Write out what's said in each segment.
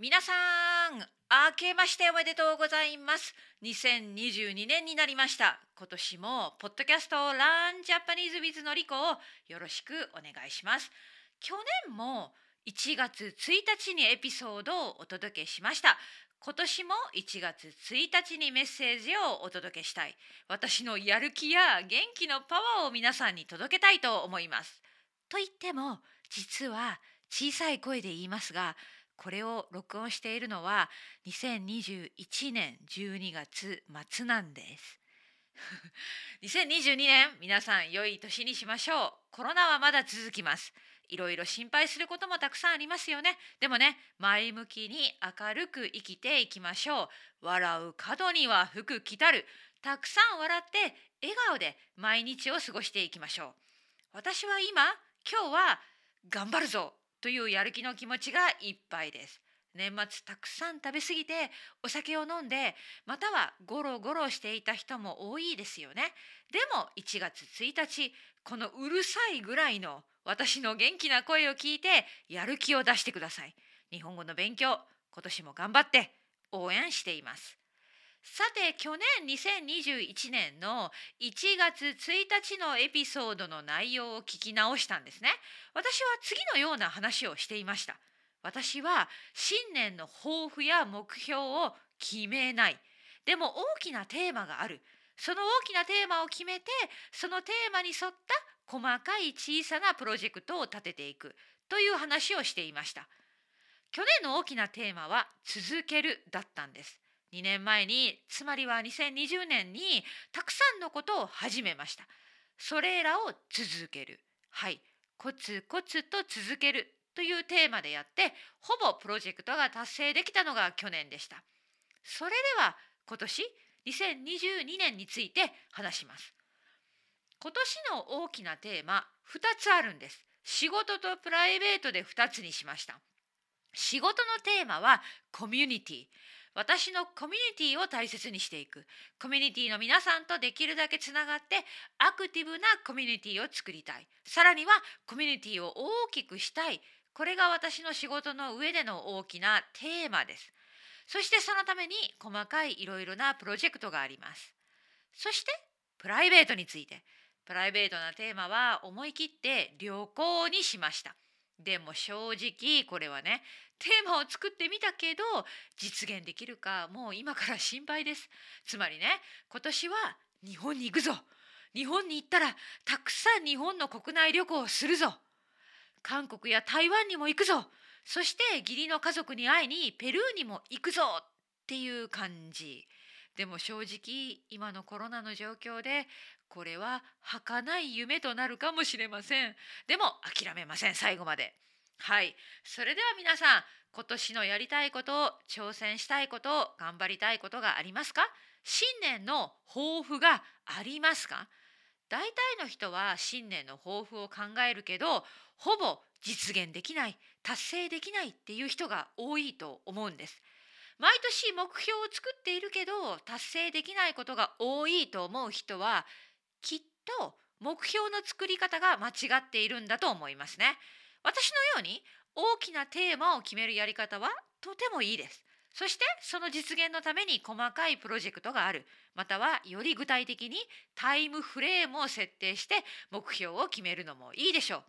皆さん明けましておめでとうございます。2022年になりました。今年もポッドキャストランジャパニーズウィズのりこをよろしくお願いします。去年も1月1日にエピソードをお届けしました。今年も1月1日にメッセージをお届けしたい。私のやる気や元気のパワーを皆さんに届けたいと思います。と言っても実は小さい声で言いますがこれを録音しているのは2021年12月末なんです。2022年皆さん良い年にしましょう。コロナはまだ続きます。いろいろ心配することもたくさんありますよね。でもね前向きに明るく生きていきましょう。笑う角には福来たる。たくさん笑って笑顔で毎日を過ごしていきましょう。私は今今日は頑張るぞ。というやる気の気持ちがいっぱいです。年末たくさん食べ過ぎてお酒を飲んでまたはゴロゴロしていた人も多いですよね。でも1月1日このうるさいぐらいの私の元気な声を聞いてやる気を出してください。日本語の勉強今年も頑張って応援しています。さて去年2021年の1月1日のエピソードの内容を聞き直したんですね。私は次のような話をしていました。私は新年の抱負や目標を決めない。でも大きなテーマがある。その大きなテーマを決めてそのテーマに沿った細かい小さなプロジェクトを立てていく。という話をしていました。去年の大きなテーマは続けるだったんです。2年前につまりは2020年にたくさんのことを始めました。それらを続ける。はい。コツコツと続けるというテーマでやってほぼプロジェクトが達成できたのが去年でした。それでは今年2022年について話します。今年の大きなテーマ2つあるんです。仕事とプライベートで2つにしました。仕事のテーマはコミュニティ。私のコミュニティを大切にしていく。コミュニティの皆さんとできるだけつながってアクティブなコミュニティを作りたい。さらにはコミュニティを大きくしたい。これが私の仕事の上での大きなテーマです。そしてそのために細かいいろいろなプロジェクトがあります。そしてプライベートについて。プライベートなテーマは思い切って旅行にしました。でも正直これはねテーマを作ってみたけど実現できるかもう今から心配です。つまりね今年は日本に行くぞ。日本に行ったらたくさん日本の国内旅行をするぞ。韓国や台湾にも行くぞ。そして義理の家族に会いにペルーにも行くぞ。っていう感じ。でも正直今のコロナの状況でこれは儚い夢となるかもしれません。でも諦めません最後まで。はい。それでは皆さん今年のやりたいことを挑戦したいことを頑張りたいことがありますか？新年の抱負がありますか？大体の人は新年の抱負を考えるけどほぼ実現できない達成できないっていう人が多いと思うんです。毎年目標を作っているけど達成できないことが多いと思う人はきっと目標の作り方が間違っているんだと思いますね。私のように大きなテーマを決めるやり方はとてもいいです。そしてその実現のために細かいプロジェクトがある。またはより具体的にタイムフレームを設定して目標を決めるのもいいでしょう。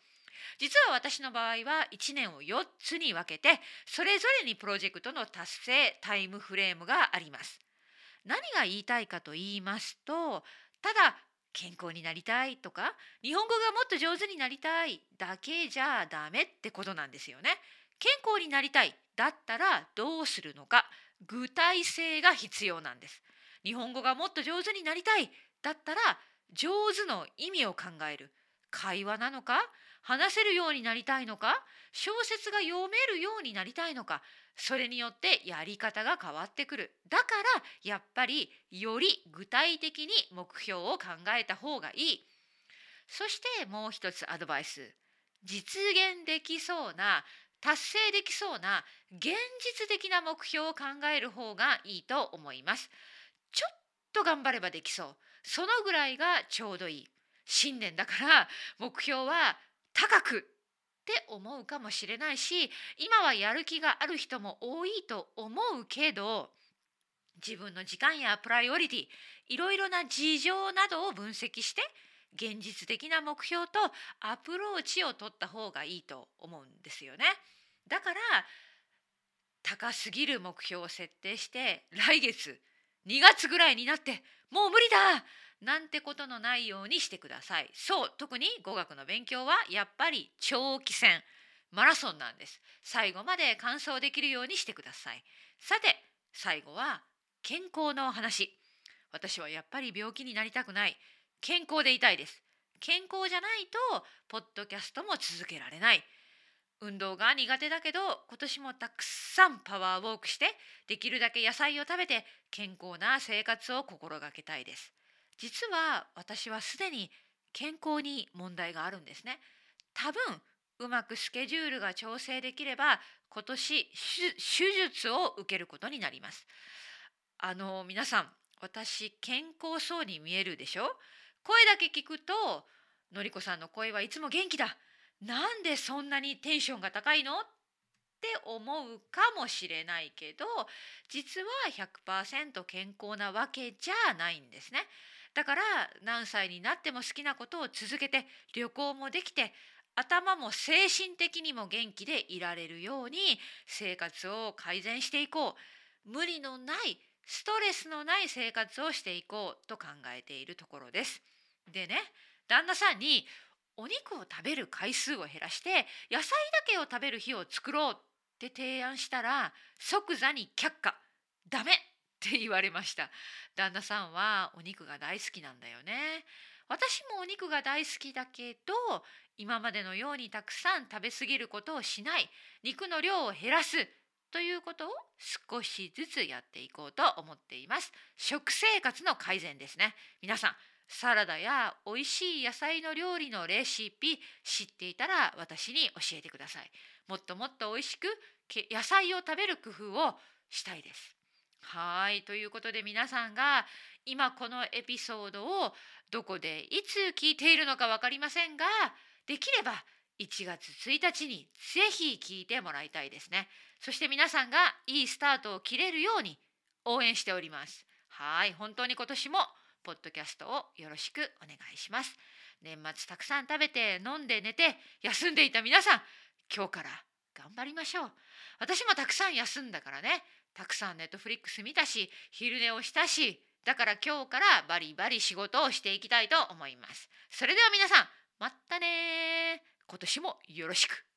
実は私の場合は1年を4つに分けてそれぞれにプロジェクトの達成タイムフレームがあります。何が言いたいかと言いますとただ健康になりたいとか日本語がもっと上手になりたいだけじゃダメってことなんですよね。健康になりたいだったらどうするのか具体性が必要なんです。日本語がもっと上手になりたいだったら上手の意味を考える会話なのか話せるようになりたいのか小説が読めるようになりたいのかそれによってやり方が変わってくる。だからやっぱりより具体的に目標を考えた方がいい。そしてもう一つアドバイス。実現できそうな達成できそうな現実的な目標を考える方がいいと思います。ちょっと頑張ればできそう。そのぐらいがちょうどいい。新年だから目標は高くって思うかもしれないし今はやる気がある人も多いと思うけど自分の時間やプライオリティいろいろな事情などを分析して現実的な目標とアプローチを取った方がいいと思うんですよね。だから高すぎる目標を設定して来月2月ぐらいになってもう無理だなんてことのないようにしてください。そう特に語学の勉強はやっぱり長期戦マラソンなんです。最後まで完走できるようにしてください。さて最後は健康の話。私はやっぱり病気になりたくない。健康でいたいです。健康じゃないとポッドキャストも続けられない。運動が苦手だけど今年もたくさんパワーウォークしてできるだけ野菜を食べて健康な生活を心がけたいです。実は私はすでに健康に問題があるんですね。多分うまくスケジュールが調整できれば今年手術を受けることになります。あの皆さん私健康そうに見えるでしょ？声だけ聞くとのりこさんの声はいつも元気だなんでそんなにテンションが高いの？って思うかもしれないけど実は100%健康なわけじゃないんですね。だから何歳になっても好きなことを続けて旅行もできて頭も精神的にも元気でいられるように生活を改善していこう。無理のないストレスのない生活をしていこうと考えているところです。でね旦那さんにお肉を食べる回数を減らして野菜だけを食べる日を作ろうって提案したら即座に却下。ダメ。って言われました。旦那さんはお肉が大好きなんだよね。私もお肉が大好きだけど今までのようにたくさん食べ過ぎることをしない。肉の量を減らす。ということを少しずつやっていこうと思っています。食生活の改善ですね。皆さんサラダや美味しい野菜の料理のレシピ知っていたら私に教えてください。もっともっと美味しく野菜を食べる工夫をしたいです。はいということで皆さんが今このエピソードをどこでいつ聞いているのか分かりませんができれば1月1日にぜひ聞いてもらいたいですね。そして皆さんがいいスタートを切れるように応援しております。はい本当に今年もポッドキャストをよろしくお願いします。年末たくさん食べて飲んで寝て休んでいた皆さん今日から頑張りましょう。私もたくさん休んだからねたくさんネットフリックス見たし昼寝をしたしだから今日からバリバリ仕事をしていきたいと思います。それでは皆さんまたね今年もよろしく。